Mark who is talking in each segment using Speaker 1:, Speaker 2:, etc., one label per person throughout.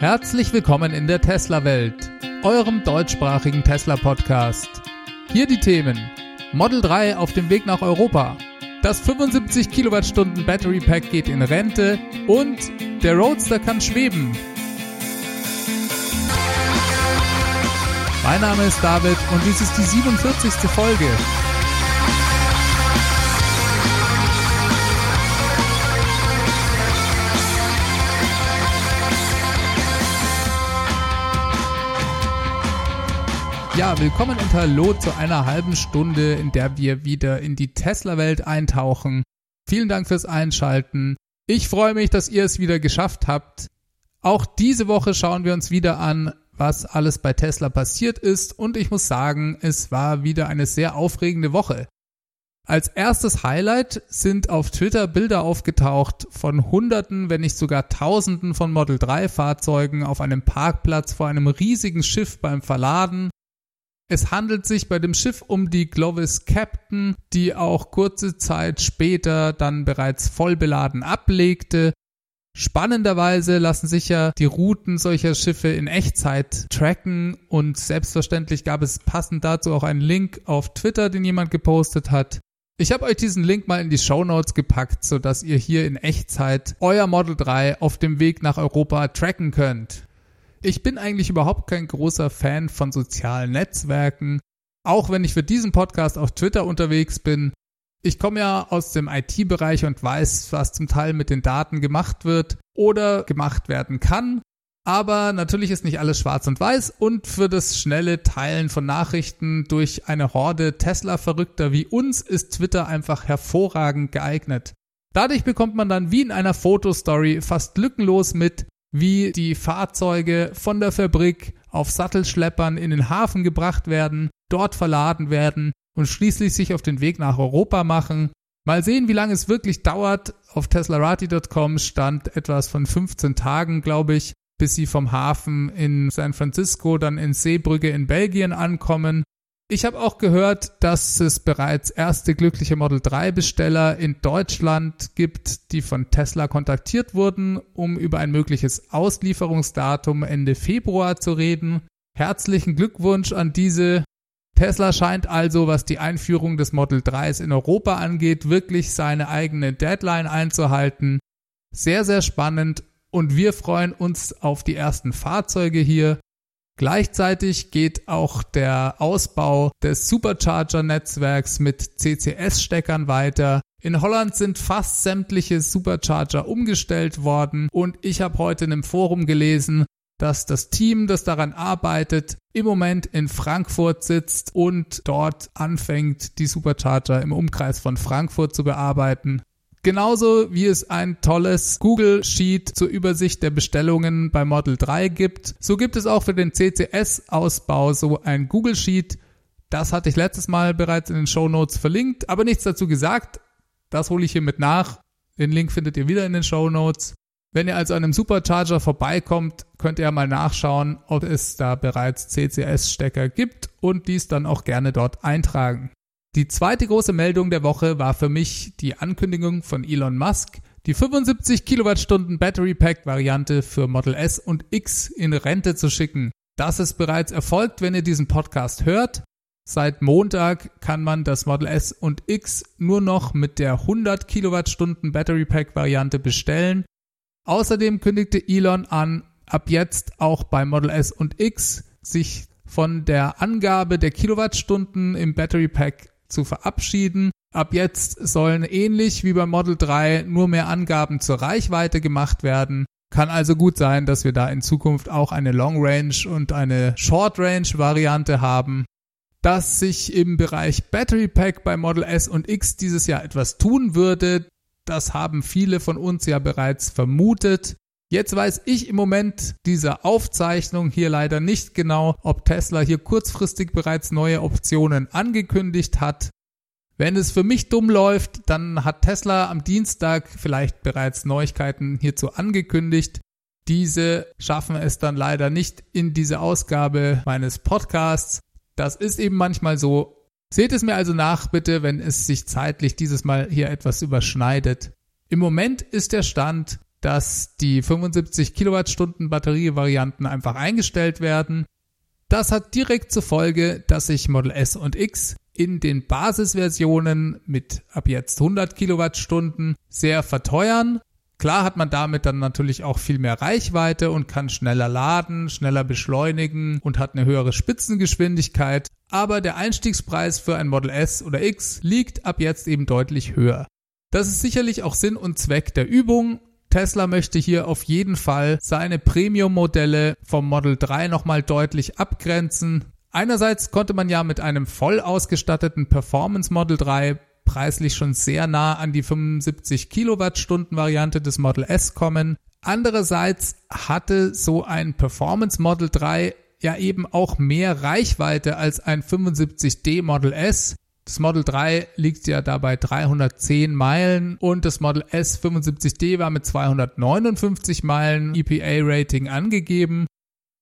Speaker 1: Herzlich willkommen in der Tesla-Welt, eurem deutschsprachigen Tesla-Podcast. Hier die Themen Model 3 auf dem Weg nach Europa, das 75 Kilowattstunden Battery Pack geht in Rente und der Roadster kann schweben. Mein Name ist David und dies ist die 47. Folge. Ja, willkommen und hallo zu einer halben Stunde, in der wir wieder in die Tesla-Welt eintauchen. Vielen Dank fürs Einschalten. Ich freue mich, dass ihr es wieder geschafft habt. Auch diese Woche schauen wir uns wieder an, was alles bei Tesla passiert ist und ich muss sagen, es war wieder eine sehr aufregende Woche. Als erstes Highlight sind auf Twitter Bilder aufgetaucht von Hunderten, wenn nicht sogar Tausenden von Model 3 Fahrzeugen auf einem Parkplatz vor einem riesigen Schiff beim Verladen. Es handelt sich bei dem Schiff um die Glovis Captain, die auch kurze Zeit später dann bereits voll beladen ablegte. Spannenderweise lassen sich ja die Routen solcher Schiffe in Echtzeit tracken und selbstverständlich gab es passend dazu auch einen Link auf Twitter, den jemand gepostet hat. Ich habe euch diesen Link mal in die Show Notes gepackt, sodass ihr hier in Echtzeit euer Model 3 auf dem Weg nach Europa tracken könnt. Ich bin eigentlich überhaupt kein großer Fan von sozialen Netzwerken, auch wenn ich für diesen Podcast auf Twitter unterwegs bin. Ich komme ja aus dem IT-Bereich und weiß, was zum Teil mit den Daten gemacht wird oder gemacht werden kann. Aber natürlich ist nicht alles schwarz und weiß und für das schnelle Teilen von Nachrichten durch eine Horde Tesla-Verrückter wie uns ist Twitter einfach hervorragend geeignet. Dadurch bekommt man dann wie in einer Fotostory fast lückenlos mit, wie die Fahrzeuge von der Fabrik auf Sattelschleppern in den Hafen gebracht werden, dort verladen werden und schließlich sich auf den Weg nach Europa machen. Mal sehen, wie lange es wirklich dauert. Auf teslarati.com stand etwas von 15 Tagen, glaube ich, bis sie vom Hafen in San Francisco dann in Seebrücke in Belgien ankommen. Ich habe auch gehört, dass es bereits erste glückliche Model 3 Besteller in Deutschland gibt, die von Tesla kontaktiert wurden, um über ein mögliches Auslieferungsdatum Ende Februar zu reden. Herzlichen Glückwunsch an diese. Tesla scheint also, was die Einführung des Model 3s in Europa angeht, wirklich seine eigene Deadline einzuhalten. Sehr, sehr spannend und wir freuen uns auf die ersten Fahrzeuge hier. Gleichzeitig geht auch der Ausbau des Supercharger-Netzwerks mit CCS-Steckern weiter. In Holland sind fast sämtliche Supercharger umgestellt worden und ich habe heute in einem Forum gelesen, dass das Team, das daran arbeitet, im Moment in Frankfurt sitzt und dort anfängt, die Supercharger im Umkreis von Frankfurt zu bearbeiten. Genauso wie es ein tolles Google Sheet zur Übersicht der Bestellungen bei Model 3 gibt, so gibt es auch für den CCS-Ausbau so ein Google Sheet. Das hatte ich letztes Mal bereits in den Show Notes verlinkt, aber nichts dazu gesagt. Das hole ich hiermit nach. Den Link findet ihr wieder in den Show Notes. Wenn ihr also an einem Supercharger vorbeikommt, könnt ihr mal nachschauen, ob es da bereits CCS-Stecker gibt und dies dann auch gerne dort eintragen. Die zweite große Meldung der Woche war für mich die Ankündigung von Elon Musk, die 75 Kilowattstunden Battery Pack Variante für Model S und X in Rente zu schicken. Das ist bereits erfolgt, wenn ihr diesen Podcast hört. Seit Montag kann man das Model S und X nur noch mit der 100 Kilowattstunden Battery Pack Variante bestellen. Außerdem kündigte Elon an, ab jetzt auch bei Model S und X sich von der Angabe der Kilowattstunden im Battery Pack zu verabschieden. Ab jetzt sollen ähnlich wie beim Model 3 nur mehr Angaben zur Reichweite gemacht werden. Kann also gut sein, dass wir da in Zukunft auch eine Long Range und eine Short Range Variante haben. Dass sich im Bereich Battery Pack bei Model S und X dieses Jahr etwas tun würde, das haben viele von uns ja bereits vermutet. Jetzt weiß ich im Moment dieser Aufzeichnung hier leider nicht genau, ob Tesla hier kurzfristig bereits neue Optionen angekündigt hat. Wenn es für mich dumm läuft, dann hat Tesla am Dienstag vielleicht bereits Neuigkeiten hierzu angekündigt. Diese schaffen es dann leider nicht in diese Ausgabe meines Podcasts. Das ist eben manchmal so. Seht es mir also nach, bitte, wenn es sich zeitlich dieses Mal hier etwas überschneidet. Im Moment ist der Stand, dass die 75 Kilowattstunden Batterievarianten einfach eingestellt werden. Das hat direkt zur Folge, dass sich Model S und X in den Basisversionen mit ab jetzt 100 Kilowattstunden sehr verteuern. Klar hat man damit dann natürlich auch viel mehr Reichweite und kann schneller laden, schneller beschleunigen und hat eine höhere Spitzengeschwindigkeit. Aber der Einstiegspreis für ein Model S oder X liegt ab jetzt eben deutlich höher. Das ist sicherlich auch Sinn und Zweck der Übung. Tesla möchte hier auf jeden Fall seine Premium-Modelle vom Model 3 nochmal deutlich abgrenzen. Einerseits konnte man ja mit einem voll ausgestatteten Performance Model 3 preislich schon sehr nah an die 75 Kilowattstunden Variante des Model S kommen. Andererseits hatte so ein Performance Model 3 ja eben auch mehr Reichweite als ein 75D Model S. Das Model 3 liegt ja dabei 310 Meilen und das Model S 75D war mit 259 Meilen EPA-Rating angegeben.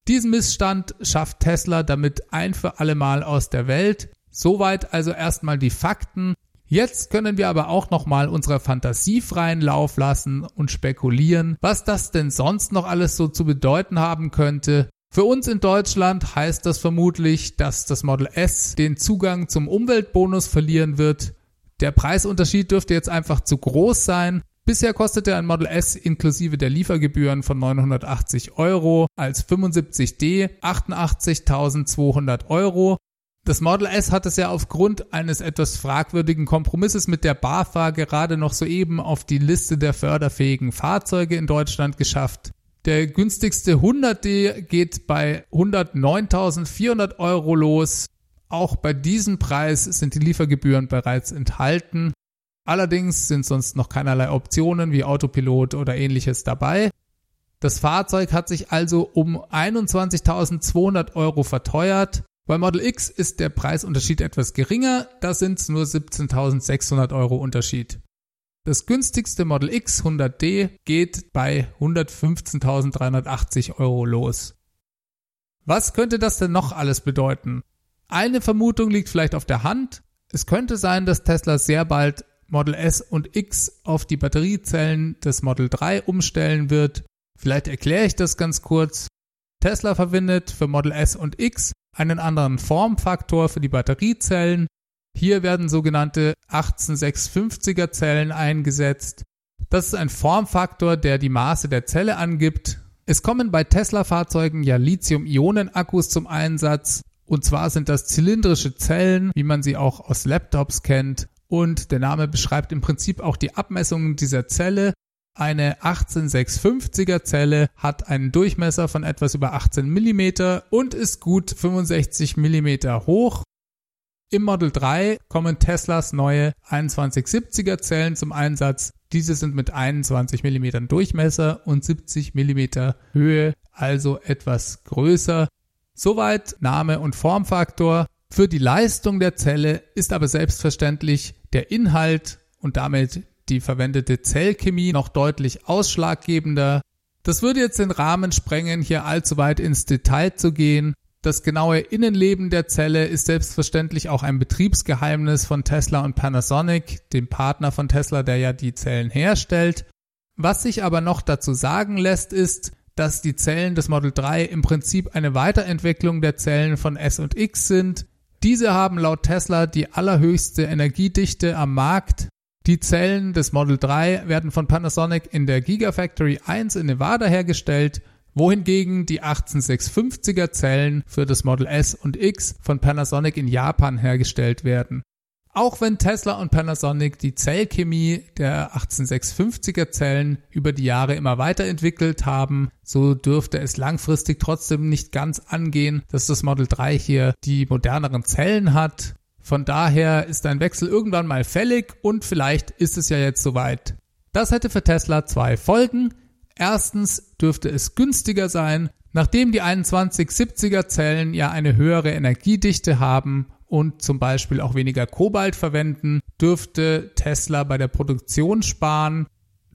Speaker 1: Diesen Missstand schafft Tesla damit ein für alle Mal aus der Welt. Soweit also erstmal die Fakten. Jetzt können wir aber auch nochmal unserer Fantasie freien Lauf lassen und spekulieren, was das denn sonst noch alles so zu bedeuten haben könnte. Für uns in Deutschland heißt das vermutlich, dass das Model S den Zugang zum Umweltbonus verlieren wird. Der Preisunterschied dürfte jetzt einfach zu groß sein. Bisher kostete ein Model S inklusive der Liefergebühren von 980 Euro als 75D 88.200 Euro. Das Model S hat es ja aufgrund eines etwas fragwürdigen Kompromisses mit der BAFA gerade noch soeben auf die Liste der förderfähigen Fahrzeuge in Deutschland geschafft. Der günstigste 100D geht bei 109.400 Euro los. Auch bei diesem Preis sind die Liefergebühren bereits enthalten. Allerdings sind sonst noch keinerlei Optionen wie Autopilot oder ähnliches dabei. Das Fahrzeug hat sich also um 21.200 Euro verteuert. Bei Model X ist der Preisunterschied etwas geringer, da sind nur 17.600 Euro Unterschied. Das günstigste Model X 100D geht bei 115.380 Euro los. Was könnte das denn noch alles bedeuten? Eine Vermutung liegt vielleicht auf der Hand. Es könnte sein, dass Tesla sehr bald Model S und X auf die Batteriezellen des Model 3 umstellen wird. Vielleicht erkläre ich das ganz kurz. Tesla verwendet für Model S und X einen anderen Formfaktor für die Batteriezellen. Hier werden sogenannte 18650er Zellen eingesetzt. Das ist ein Formfaktor, der die Maße der Zelle angibt. Es kommen bei Tesla-Fahrzeugen ja Lithium-Ionen-Akkus zum Einsatz. Und zwar sind das zylindrische Zellen, wie man sie auch aus Laptops kennt. Und der Name beschreibt im Prinzip auch die Abmessungen dieser Zelle. Eine 18650er Zelle hat einen Durchmesser von etwas über 18 mm und ist gut 65 mm hoch. Im Model 3 kommen Teslas neue 2170er Zellen zum Einsatz. Diese sind mit 21 mm Durchmesser und 70 mm Höhe, also etwas größer. Soweit Name und Formfaktor. Für die Leistung der Zelle ist aber selbstverständlich der Inhalt und damit die verwendete Zellchemie noch deutlich ausschlaggebender. Das würde jetzt den Rahmen sprengen, hier allzu weit ins Detail zu gehen. Das genaue Innenleben der Zelle ist selbstverständlich auch ein Betriebsgeheimnis von Tesla und Panasonic, dem Partner von Tesla, der ja die Zellen herstellt. Was sich aber noch dazu sagen lässt, ist, dass die Zellen des Model 3 im Prinzip eine Weiterentwicklung der Zellen von S und X sind. Diese haben laut Tesla die allerhöchste Energiedichte am Markt die Zellen des Model 3 werden von Panasonic in der Gigafactory 1 in Nevada hergestellt, wohingegen die 18650er Zellen für das Model S und X von Panasonic in Japan hergestellt werden. Auch wenn Tesla und Panasonic die Zellchemie der 18650er Zellen über die Jahre immer weiterentwickelt haben, so dürfte es langfristig trotzdem nicht ganz angehen, dass das Model 3 hier die moderneren Zellen hat von daher ist ein Wechsel irgendwann mal fällig und vielleicht ist es ja jetzt soweit. Das hätte für Tesla zwei Folgen. Erstens dürfte es günstiger sein, nachdem die 2170er Zellen ja eine höhere Energiedichte haben und zum Beispiel auch weniger Kobalt verwenden, dürfte Tesla bei der Produktion sparen.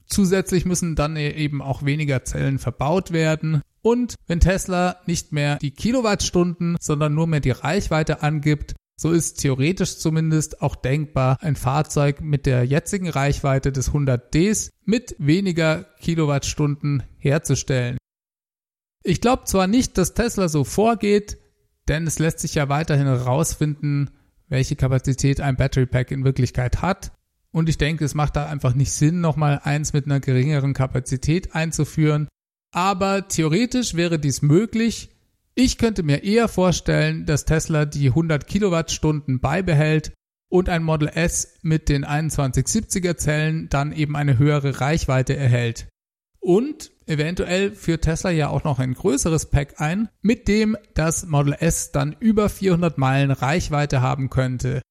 Speaker 1: Zusätzlich müssen dann eben auch weniger Zellen verbaut werden. Und wenn Tesla nicht mehr die Kilowattstunden, sondern nur mehr die Reichweite angibt, So ist theoretisch zumindest auch denkbar, ein Fahrzeug mit der jetzigen Reichweite des 100Ds mit weniger Kilowattstunden herzustellen. Ich glaube zwar nicht, dass Tesla so vorgeht, denn es lässt sich ja weiterhin herausfinden, welche Kapazität ein Battery Pack in Wirklichkeit hat. Und ich denke, es macht da einfach nicht Sinn, nochmal eins mit einer geringeren Kapazität einzuführen. Aber theoretisch wäre dies möglich, ich könnte mir eher vorstellen, dass Tesla die 100 Kilowattstunden beibehält und ein Model S mit den 2170er Zellen dann eben eine höhere Reichweite erhält. Und eventuell führt Tesla ja auch noch ein größeres Pack ein, mit dem das Model S dann über 400 Meilen Reichweite haben könnte.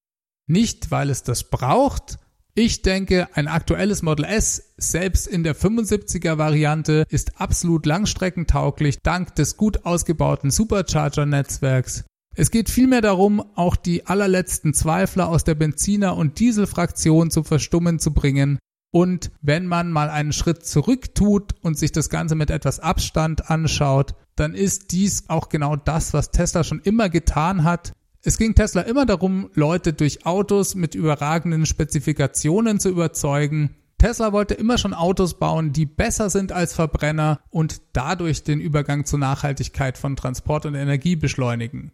Speaker 1: Nicht, weil es das braucht, ich denke, ein aktuelles Model S, selbst in der 75er Variante, ist absolut langstreckentauglich dank des gut ausgebauten Supercharger-Netzwerks. Es geht vielmehr darum, auch die allerletzten Zweifler aus der Benziner- und Dieselfraktion zum Verstummen zu bringen. Und wenn man mal einen Schritt zurück tut und sich das Ganze mit etwas Abstand anschaut, dann ist dies auch genau das, was Tesla schon immer getan hat, es ging Tesla immer darum, Leute durch Autos mit überragenden Spezifikationen zu überzeugen. Tesla wollte immer schon Autos bauen, die besser sind als Verbrenner und dadurch den Übergang zur Nachhaltigkeit von Transport und Energie beschleunigen.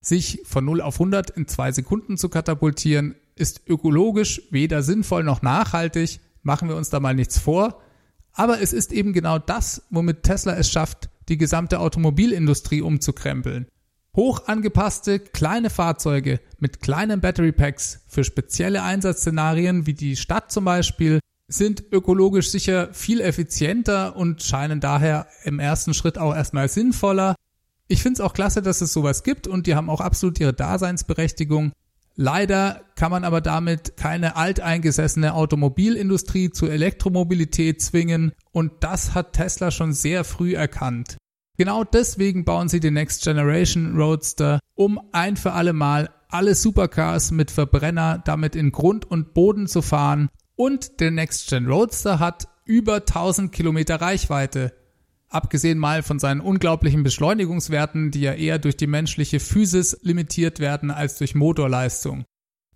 Speaker 1: Sich von 0 auf 100 in zwei Sekunden zu katapultieren, ist ökologisch weder sinnvoll noch nachhaltig, machen wir uns da mal nichts vor. Aber es ist eben genau das, womit Tesla es schafft, die gesamte Automobilindustrie umzukrempeln. Hoch angepasste kleine Fahrzeuge mit kleinen Battery Packs für spezielle Einsatzszenarien wie die Stadt zum Beispiel sind ökologisch sicher viel effizienter und scheinen daher im ersten Schritt auch erstmal sinnvoller. Ich finde es auch klasse, dass es sowas gibt und die haben auch absolut ihre Daseinsberechtigung. Leider kann man aber damit keine alteingesessene Automobilindustrie zur Elektromobilität zwingen und das hat Tesla schon sehr früh erkannt. Genau deswegen bauen sie den Next Generation Roadster, um ein für alle Mal alle Supercars mit Verbrenner damit in Grund und Boden zu fahren. Und der Next Gen Roadster hat über 1000 Kilometer Reichweite. Abgesehen mal von seinen unglaublichen Beschleunigungswerten, die ja eher durch die menschliche Physis limitiert werden als durch Motorleistung.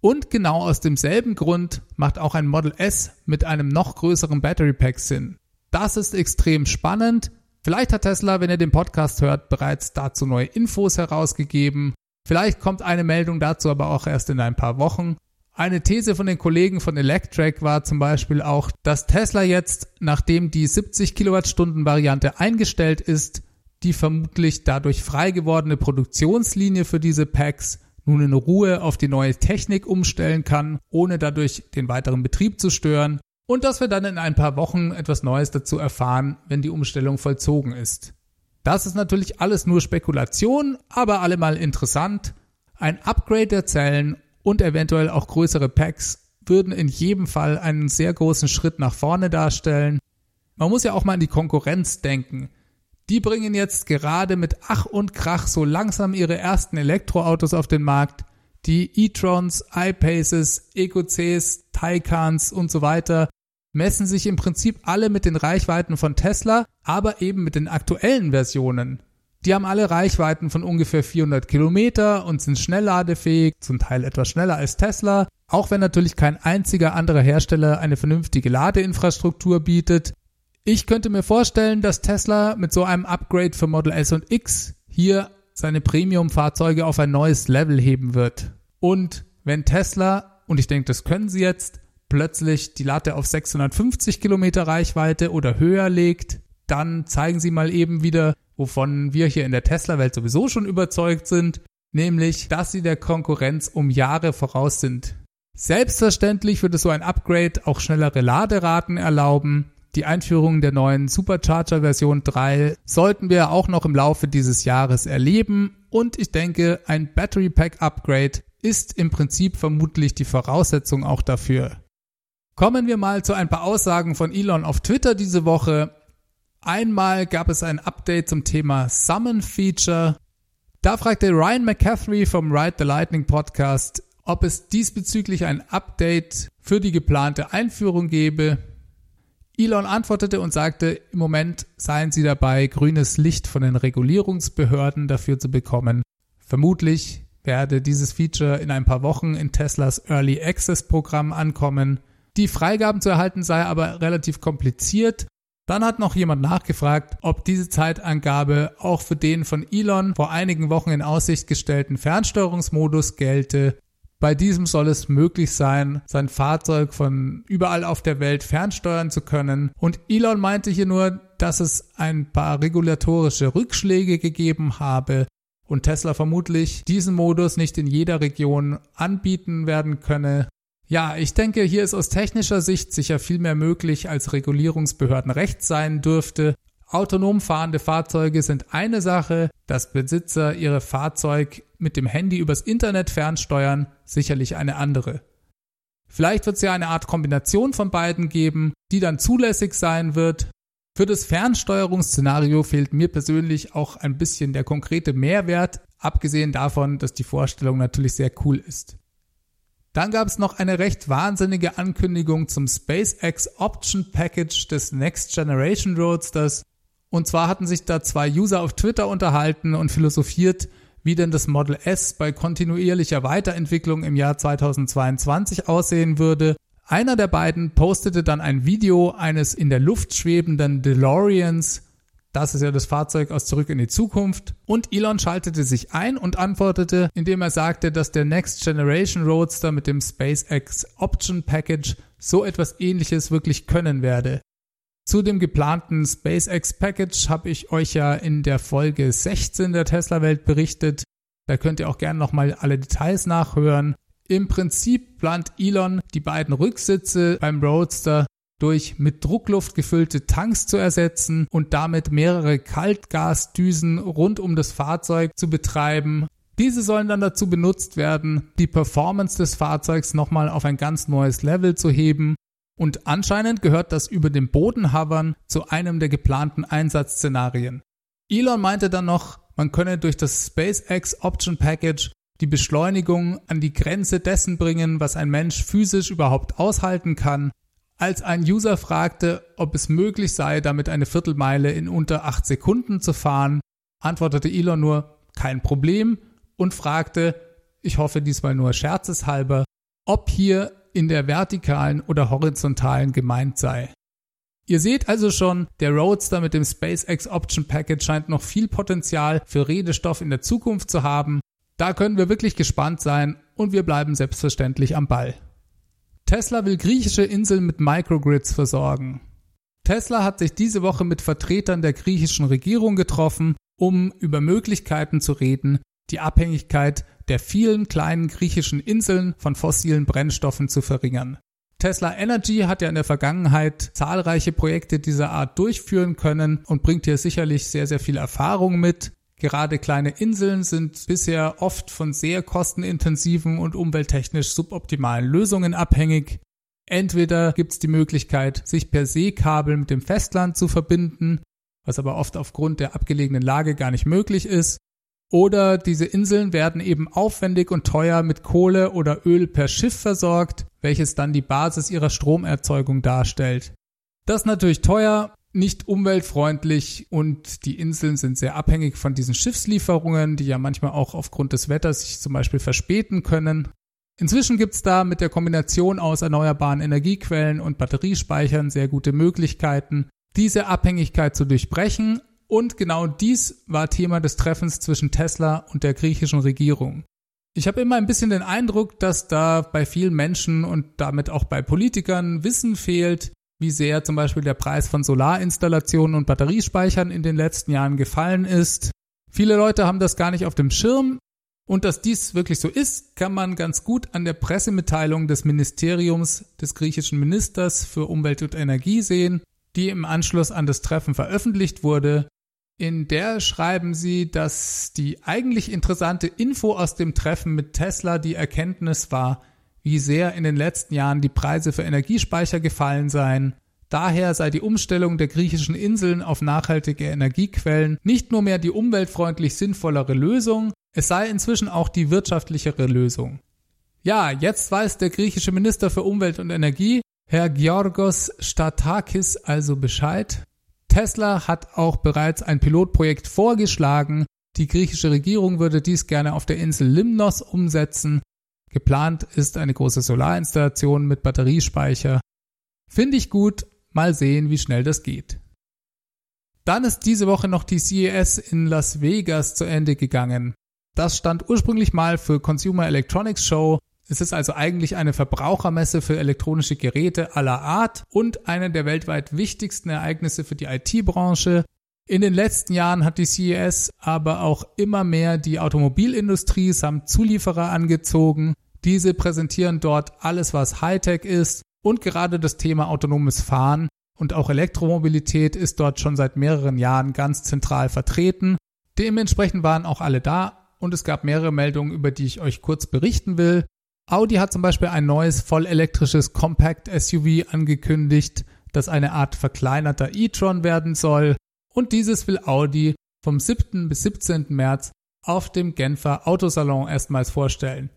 Speaker 1: Und genau aus demselben Grund macht auch ein Model S mit einem noch größeren Battery Pack Sinn. Das ist extrem spannend, Vielleicht hat Tesla, wenn ihr den Podcast hört, bereits dazu neue Infos herausgegeben. Vielleicht kommt eine Meldung dazu aber auch erst in ein paar Wochen. Eine These von den Kollegen von Electrek war zum Beispiel auch, dass Tesla jetzt, nachdem die 70 Kilowattstunden Variante eingestellt ist, die vermutlich dadurch frei gewordene Produktionslinie für diese Packs nun in Ruhe auf die neue Technik umstellen kann, ohne dadurch den weiteren Betrieb zu stören und dass wir dann in ein paar Wochen etwas Neues dazu erfahren, wenn die Umstellung vollzogen ist. Das ist natürlich alles nur Spekulation, aber allemal interessant. Ein Upgrade der Zellen und eventuell auch größere Packs würden in jedem Fall einen sehr großen Schritt nach vorne darstellen. Man muss ja auch mal an die Konkurrenz denken. Die bringen jetzt gerade mit Ach und Krach so langsam ihre ersten Elektroautos auf den Markt. Die e-trons, iPaces, EcoCs, Taycans und so weiter messen sich im Prinzip alle mit den Reichweiten von Tesla, aber eben mit den aktuellen Versionen. Die haben alle Reichweiten von ungefähr 400 Kilometer und sind schnellladefähig, zum Teil etwas schneller als Tesla, auch wenn natürlich kein einziger anderer Hersteller eine vernünftige Ladeinfrastruktur bietet. Ich könnte mir vorstellen, dass Tesla mit so einem Upgrade für Model S und X hier seine Premium-Fahrzeuge auf ein neues Level heben wird. Und wenn Tesla, und ich denke, das können sie jetzt, plötzlich die Latte auf 650 Kilometer Reichweite oder höher legt, dann zeigen sie mal eben wieder, wovon wir hier in der Tesla-Welt sowieso schon überzeugt sind, nämlich, dass sie der Konkurrenz um Jahre voraus sind. Selbstverständlich würde so ein Upgrade auch schnellere Laderaten erlauben. Die Einführung der neuen Supercharger Version 3 sollten wir auch noch im Laufe dieses Jahres erleben und ich denke, ein Battery Pack Upgrade ist im Prinzip vermutlich die Voraussetzung auch dafür. Kommen wir mal zu ein paar Aussagen von Elon auf Twitter diese Woche. Einmal gab es ein Update zum Thema Summon Feature. Da fragte Ryan McCaffrey vom Ride the Lightning Podcast, ob es diesbezüglich ein Update für die geplante Einführung gebe. Elon antwortete und sagte, im Moment seien sie dabei, grünes Licht von den Regulierungsbehörden dafür zu bekommen. Vermutlich werde dieses Feature in ein paar Wochen in Teslas Early Access Programm ankommen. Die Freigaben zu erhalten sei aber relativ kompliziert. Dann hat noch jemand nachgefragt, ob diese Zeitangabe auch für den von Elon vor einigen Wochen in Aussicht gestellten Fernsteuerungsmodus gelte. Bei diesem soll es möglich sein, sein Fahrzeug von überall auf der Welt fernsteuern zu können. Und Elon meinte hier nur, dass es ein paar regulatorische Rückschläge gegeben habe und Tesla vermutlich diesen Modus nicht in jeder Region anbieten werden könne. Ja, ich denke, hier ist aus technischer Sicht sicher viel mehr möglich, als Regulierungsbehörden recht sein dürfte. Autonom fahrende Fahrzeuge sind eine Sache, dass Besitzer ihre Fahrzeug mit dem Handy übers Internet fernsteuern, sicherlich eine andere. Vielleicht wird es ja eine Art Kombination von beiden geben, die dann zulässig sein wird. Für das Fernsteuerungsszenario fehlt mir persönlich auch ein bisschen der konkrete Mehrwert, abgesehen davon, dass die Vorstellung natürlich sehr cool ist. Dann gab es noch eine recht wahnsinnige Ankündigung zum SpaceX Option Package des Next Generation Roadsters, und zwar hatten sich da zwei User auf Twitter unterhalten und philosophiert, wie denn das Model S bei kontinuierlicher Weiterentwicklung im Jahr 2022 aussehen würde. Einer der beiden postete dann ein Video eines in der Luft schwebenden DeLoreans. Das ist ja das Fahrzeug aus Zurück in die Zukunft. Und Elon schaltete sich ein und antwortete, indem er sagte, dass der Next Generation Roadster mit dem SpaceX Option Package so etwas ähnliches wirklich können werde. Zu dem geplanten SpaceX Package habe ich euch ja in der Folge 16 der Tesla Welt berichtet. Da könnt ihr auch gerne nochmal alle Details nachhören. Im Prinzip plant Elon, die beiden Rücksitze beim Roadster durch mit Druckluft gefüllte Tanks zu ersetzen und damit mehrere Kaltgasdüsen rund um das Fahrzeug zu betreiben. Diese sollen dann dazu benutzt werden, die Performance des Fahrzeugs nochmal auf ein ganz neues Level zu heben und anscheinend gehört das über dem Boden hovern zu einem der geplanten Einsatzszenarien. Elon meinte dann noch, man könne durch das SpaceX Option Package die Beschleunigung an die Grenze dessen bringen, was ein Mensch physisch überhaupt aushalten kann. Als ein User fragte, ob es möglich sei, damit eine Viertelmeile in unter acht Sekunden zu fahren, antwortete Elon nur kein Problem und fragte, ich hoffe diesmal nur scherzeshalber, ob hier in der vertikalen oder horizontalen gemeint sei. Ihr seht also schon, der Roadster mit dem SpaceX Option Package scheint noch viel Potenzial für Redestoff in der Zukunft zu haben. Da können wir wirklich gespannt sein und wir bleiben selbstverständlich am Ball. Tesla will griechische Inseln mit Microgrids versorgen. Tesla hat sich diese Woche mit Vertretern der griechischen Regierung getroffen, um über Möglichkeiten zu reden, die Abhängigkeit der vielen kleinen griechischen Inseln von fossilen Brennstoffen zu verringern. Tesla Energy hat ja in der Vergangenheit zahlreiche Projekte dieser Art durchführen können und bringt hier sicherlich sehr, sehr viel Erfahrung mit. Gerade kleine Inseln sind bisher oft von sehr kostenintensiven und umwelttechnisch suboptimalen Lösungen abhängig. Entweder gibt es die Möglichkeit, sich per Seekabel mit dem Festland zu verbinden, was aber oft aufgrund der abgelegenen Lage gar nicht möglich ist, oder diese Inseln werden eben aufwendig und teuer mit Kohle oder Öl per Schiff versorgt, welches dann die Basis ihrer Stromerzeugung darstellt. Das ist natürlich teuer, nicht umweltfreundlich und die Inseln sind sehr abhängig von diesen Schiffslieferungen, die ja manchmal auch aufgrund des Wetters sich zum Beispiel verspäten können. Inzwischen gibt's da mit der Kombination aus erneuerbaren Energiequellen und Batteriespeichern sehr gute Möglichkeiten, diese Abhängigkeit zu durchbrechen und genau dies war Thema des Treffens zwischen Tesla und der griechischen Regierung. Ich habe immer ein bisschen den Eindruck, dass da bei vielen Menschen und damit auch bei Politikern Wissen fehlt, wie sehr zum Beispiel der Preis von Solarinstallationen und Batteriespeichern in den letzten Jahren gefallen ist. Viele Leute haben das gar nicht auf dem Schirm. Und dass dies wirklich so ist, kann man ganz gut an der Pressemitteilung des Ministeriums des griechischen Ministers für Umwelt und Energie sehen, die im Anschluss an das Treffen veröffentlicht wurde in der schreiben sie, dass die eigentlich interessante Info aus dem Treffen mit Tesla die Erkenntnis war, wie sehr in den letzten Jahren die Preise für Energiespeicher gefallen seien. Daher sei die Umstellung der griechischen Inseln auf nachhaltige Energiequellen nicht nur mehr die umweltfreundlich sinnvollere Lösung, es sei inzwischen auch die wirtschaftlichere Lösung. Ja, jetzt weiß der griechische Minister für Umwelt und Energie, Herr Georgos Statakis, also Bescheid. Tesla hat auch bereits ein Pilotprojekt vorgeschlagen, Die griechische Regierung würde dies gerne auf der Insel Limnos umsetzen. Geplant ist eine große Solarinstallation mit Batteriespeicher. Finde ich gut, mal sehen, wie schnell das geht. Dann ist diese Woche noch die CES in Las Vegas zu Ende gegangen. Das stand ursprünglich mal für Consumer Electronics Show. Es ist also eigentlich eine Verbrauchermesse für elektronische Geräte aller Art und eine der weltweit wichtigsten Ereignisse für die IT-Branche. In den letzten Jahren hat die CES aber auch immer mehr die Automobilindustrie samt Zulieferer angezogen. Diese präsentieren dort alles, was Hightech ist und gerade das Thema autonomes Fahren und auch Elektromobilität ist dort schon seit mehreren Jahren ganz zentral vertreten. Dementsprechend waren auch alle da und es gab mehrere Meldungen, über die ich euch kurz berichten will. Audi hat zum Beispiel ein neues vollelektrisches Compact SUV angekündigt, das eine Art verkleinerter e-tron werden soll. Und dieses will Audi vom 7. bis 17. März auf dem Genfer Autosalon erstmals vorstellen.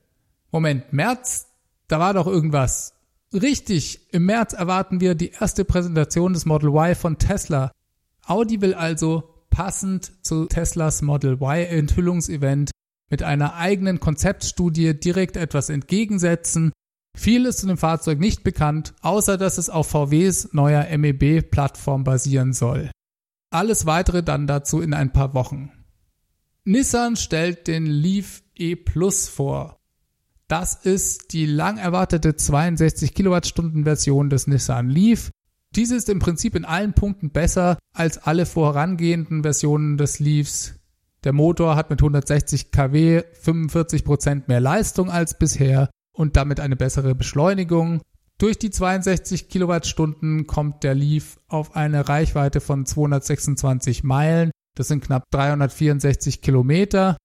Speaker 1: Moment, März? Da war doch irgendwas. Richtig, im März erwarten wir die erste Präsentation des Model Y von Tesla. Audi will also passend zu Teslas Model Y Enthüllungsevent mit einer eigenen Konzeptstudie direkt etwas entgegensetzen. Viel ist zu dem Fahrzeug nicht bekannt, außer dass es auf VWs neuer MEB-Plattform basieren soll. Alles weitere dann dazu in ein paar Wochen. Nissan stellt den Leaf E Plus vor. Das ist die lang erwartete 62 Kilowattstunden Version des Nissan Leaf. Diese ist im Prinzip in allen Punkten besser als alle vorangehenden Versionen des Leafs. Der Motor hat mit 160 kW 45% mehr Leistung als bisher und damit eine bessere Beschleunigung. Durch die 62 Kilowattstunden kommt der Leaf auf eine Reichweite von 226 Meilen. Das sind knapp 364 Kilometer.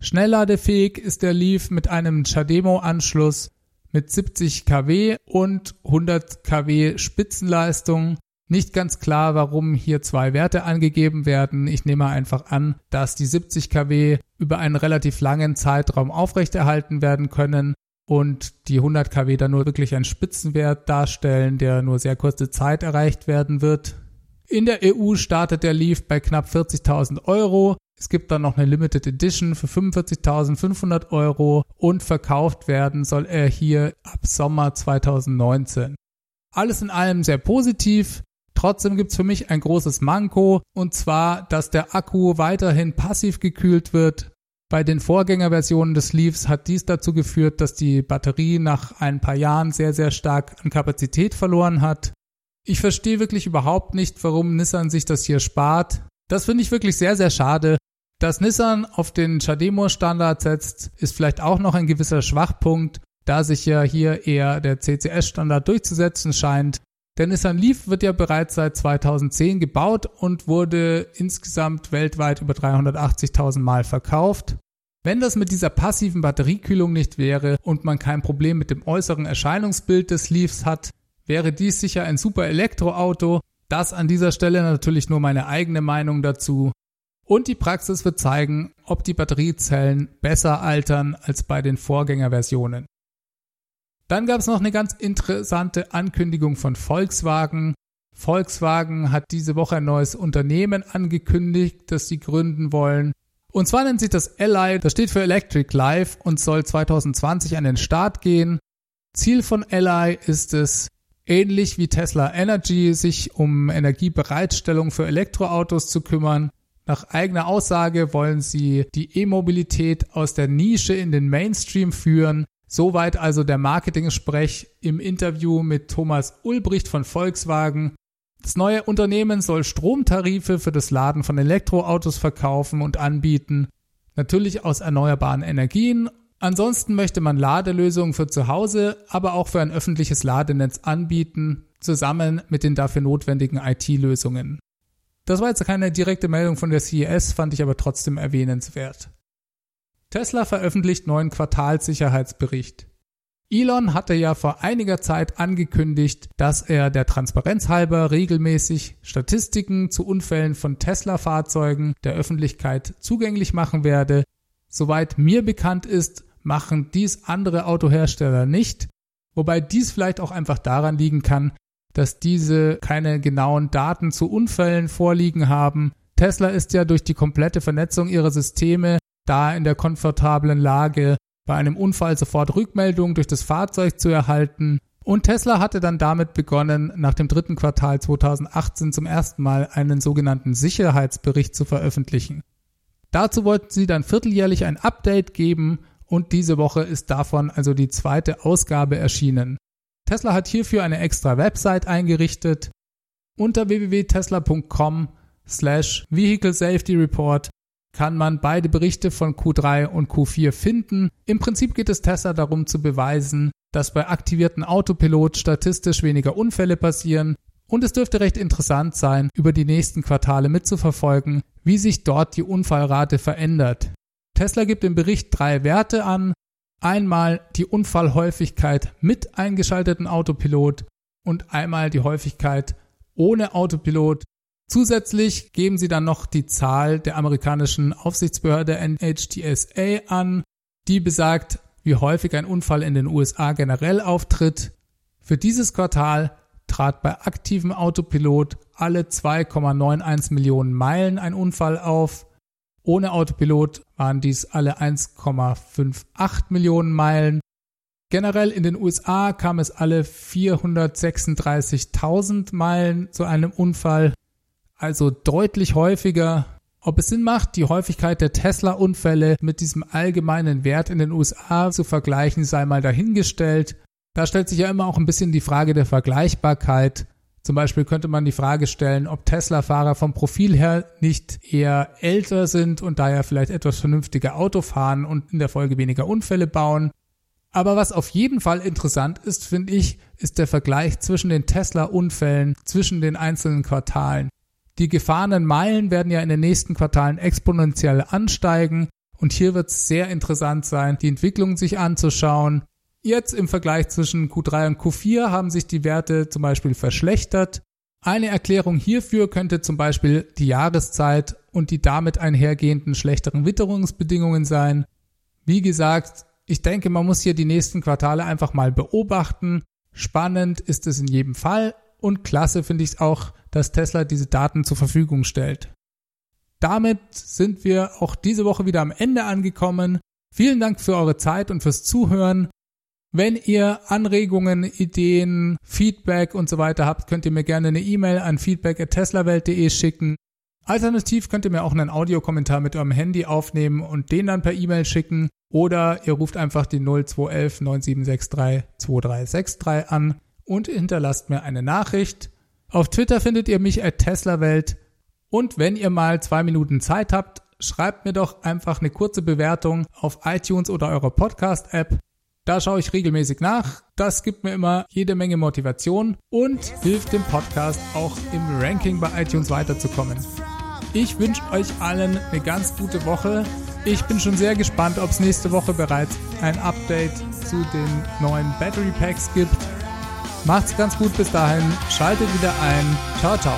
Speaker 1: Schnellladefähig ist der Leaf mit einem Chademo-Anschluss mit 70 kW und 100 kW Spitzenleistung. Nicht ganz klar, warum hier zwei Werte angegeben werden. Ich nehme einfach an, dass die 70 kW über einen relativ langen Zeitraum aufrechterhalten werden können und die 100 kW dann nur wirklich einen Spitzenwert darstellen, der nur sehr kurze Zeit erreicht werden wird. In der EU startet der Leaf bei knapp 40.000 Euro. Es gibt dann noch eine Limited Edition für 45.500 Euro und verkauft werden soll er hier ab Sommer 2019. Alles in allem sehr positiv. Trotzdem gibt's für mich ein großes Manko, und zwar, dass der Akku weiterhin passiv gekühlt wird. Bei den Vorgängerversionen des Leafs hat dies dazu geführt, dass die Batterie nach ein paar Jahren sehr, sehr stark an Kapazität verloren hat. Ich verstehe wirklich überhaupt nicht, warum Nissan sich das hier spart. Das finde ich wirklich sehr, sehr schade. Dass Nissan auf den Chademo-Standard setzt, ist vielleicht auch noch ein gewisser Schwachpunkt, da sich ja hier eher der CCS-Standard durchzusetzen scheint. Der Nissan Leaf wird ja bereits seit 2010 gebaut und wurde insgesamt weltweit über 380.000 Mal verkauft. Wenn das mit dieser passiven Batteriekühlung nicht wäre und man kein Problem mit dem äußeren Erscheinungsbild des Leafs hat, wäre dies sicher ein super Elektroauto. Das an dieser Stelle natürlich nur meine eigene Meinung dazu. Und die Praxis wird zeigen, ob die Batteriezellen besser altern als bei den Vorgängerversionen. Dann gab es noch eine ganz interessante Ankündigung von Volkswagen. Volkswagen hat diese Woche ein neues Unternehmen angekündigt, das sie gründen wollen. Und zwar nennt sich das Ally, das steht für Electric Life und soll 2020 an den Start gehen. Ziel von Ally ist es, ähnlich wie Tesla Energy, sich um Energiebereitstellung für Elektroautos zu kümmern. Nach eigener Aussage wollen sie die E-Mobilität aus der Nische in den Mainstream führen Soweit also der Marketing-Sprech im Interview mit Thomas Ulbricht von Volkswagen. Das neue Unternehmen soll Stromtarife für das Laden von Elektroautos verkaufen und anbieten. Natürlich aus erneuerbaren Energien. Ansonsten möchte man Ladelösungen für zu Hause, aber auch für ein öffentliches Ladenetz anbieten, zusammen mit den dafür notwendigen IT-Lösungen. Das war jetzt keine direkte Meldung von der CES, fand ich aber trotzdem erwähnenswert. Tesla veröffentlicht neuen Quartalssicherheitsbericht. Elon hatte ja vor einiger Zeit angekündigt, dass er der Transparenz halber regelmäßig Statistiken zu Unfällen von Tesla-Fahrzeugen der Öffentlichkeit zugänglich machen werde. Soweit mir bekannt ist, machen dies andere Autohersteller nicht, wobei dies vielleicht auch einfach daran liegen kann, dass diese keine genauen Daten zu Unfällen vorliegen haben. Tesla ist ja durch die komplette Vernetzung ihrer Systeme da in der komfortablen Lage, bei einem Unfall sofort Rückmeldung durch das Fahrzeug zu erhalten. Und Tesla hatte dann damit begonnen, nach dem dritten Quartal 2018 zum ersten Mal einen sogenannten Sicherheitsbericht zu veröffentlichen. Dazu wollten sie dann vierteljährlich ein Update geben und diese Woche ist davon also die zweite Ausgabe erschienen. Tesla hat hierfür eine extra Website eingerichtet. Unter www.tesla.com slash Vehicle Safety Report kann man beide Berichte von Q3 und Q4 finden. Im Prinzip geht es Tesla darum zu beweisen, dass bei aktivierten Autopilot statistisch weniger Unfälle passieren und es dürfte recht interessant sein, über die nächsten Quartale mitzuverfolgen, wie sich dort die Unfallrate verändert. Tesla gibt im Bericht drei Werte an. Einmal die Unfallhäufigkeit mit eingeschalteten Autopilot und einmal die Häufigkeit ohne Autopilot. Zusätzlich geben sie dann noch die Zahl der amerikanischen Aufsichtsbehörde NHTSA an, die besagt, wie häufig ein Unfall in den USA generell auftritt. Für dieses Quartal trat bei aktivem Autopilot alle 2,91 Millionen Meilen ein Unfall auf. Ohne Autopilot waren dies alle 1,58 Millionen Meilen. Generell in den USA kam es alle 436.000 Meilen zu einem Unfall, also deutlich häufiger. Ob es Sinn macht, die Häufigkeit der Tesla-Unfälle mit diesem allgemeinen Wert in den USA zu vergleichen, sei mal dahingestellt. Da stellt sich ja immer auch ein bisschen die Frage der Vergleichbarkeit. Zum Beispiel könnte man die Frage stellen, ob Tesla-Fahrer vom Profil her nicht eher älter sind und daher vielleicht etwas vernünftiger Auto fahren und in der Folge weniger Unfälle bauen. Aber was auf jeden Fall interessant ist, finde ich, ist der Vergleich zwischen den Tesla-Unfällen zwischen den einzelnen Quartalen. Die gefahrenen Meilen werden ja in den nächsten Quartalen exponentiell ansteigen und hier wird es sehr interessant sein, die Entwicklung sich anzuschauen Jetzt im Vergleich zwischen Q3 und Q4 haben sich die Werte zum Beispiel verschlechtert. Eine Erklärung hierfür könnte zum Beispiel die Jahreszeit und die damit einhergehenden schlechteren Witterungsbedingungen sein. Wie gesagt, ich denke, man muss hier die nächsten Quartale einfach mal beobachten. Spannend ist es in jedem Fall und klasse finde ich es auch, dass Tesla diese Daten zur Verfügung stellt. Damit sind wir auch diese Woche wieder am Ende angekommen. Vielen Dank für eure Zeit und fürs Zuhören. Wenn ihr Anregungen, Ideen, Feedback und so weiter habt, könnt ihr mir gerne eine E-Mail an feedback@teslawelt.de schicken. Alternativ könnt ihr mir auch einen Audiokommentar mit eurem Handy aufnehmen und den dann per E-Mail schicken oder ihr ruft einfach die 0211 9763 2363 an und hinterlasst mir eine Nachricht. Auf Twitter findet ihr mich at teslawelt und wenn ihr mal zwei Minuten Zeit habt, schreibt mir doch einfach eine kurze Bewertung auf iTunes oder eurer Podcast-App. Da schaue ich regelmäßig nach. Das gibt mir immer jede Menge Motivation und hilft dem Podcast auch im Ranking bei iTunes weiterzukommen. Ich wünsche euch allen eine ganz gute Woche. Ich bin schon sehr gespannt, ob es nächste Woche bereits ein Update zu den neuen Battery Packs gibt. Macht's ganz gut bis dahin. Schaltet wieder ein. Ciao, ciao.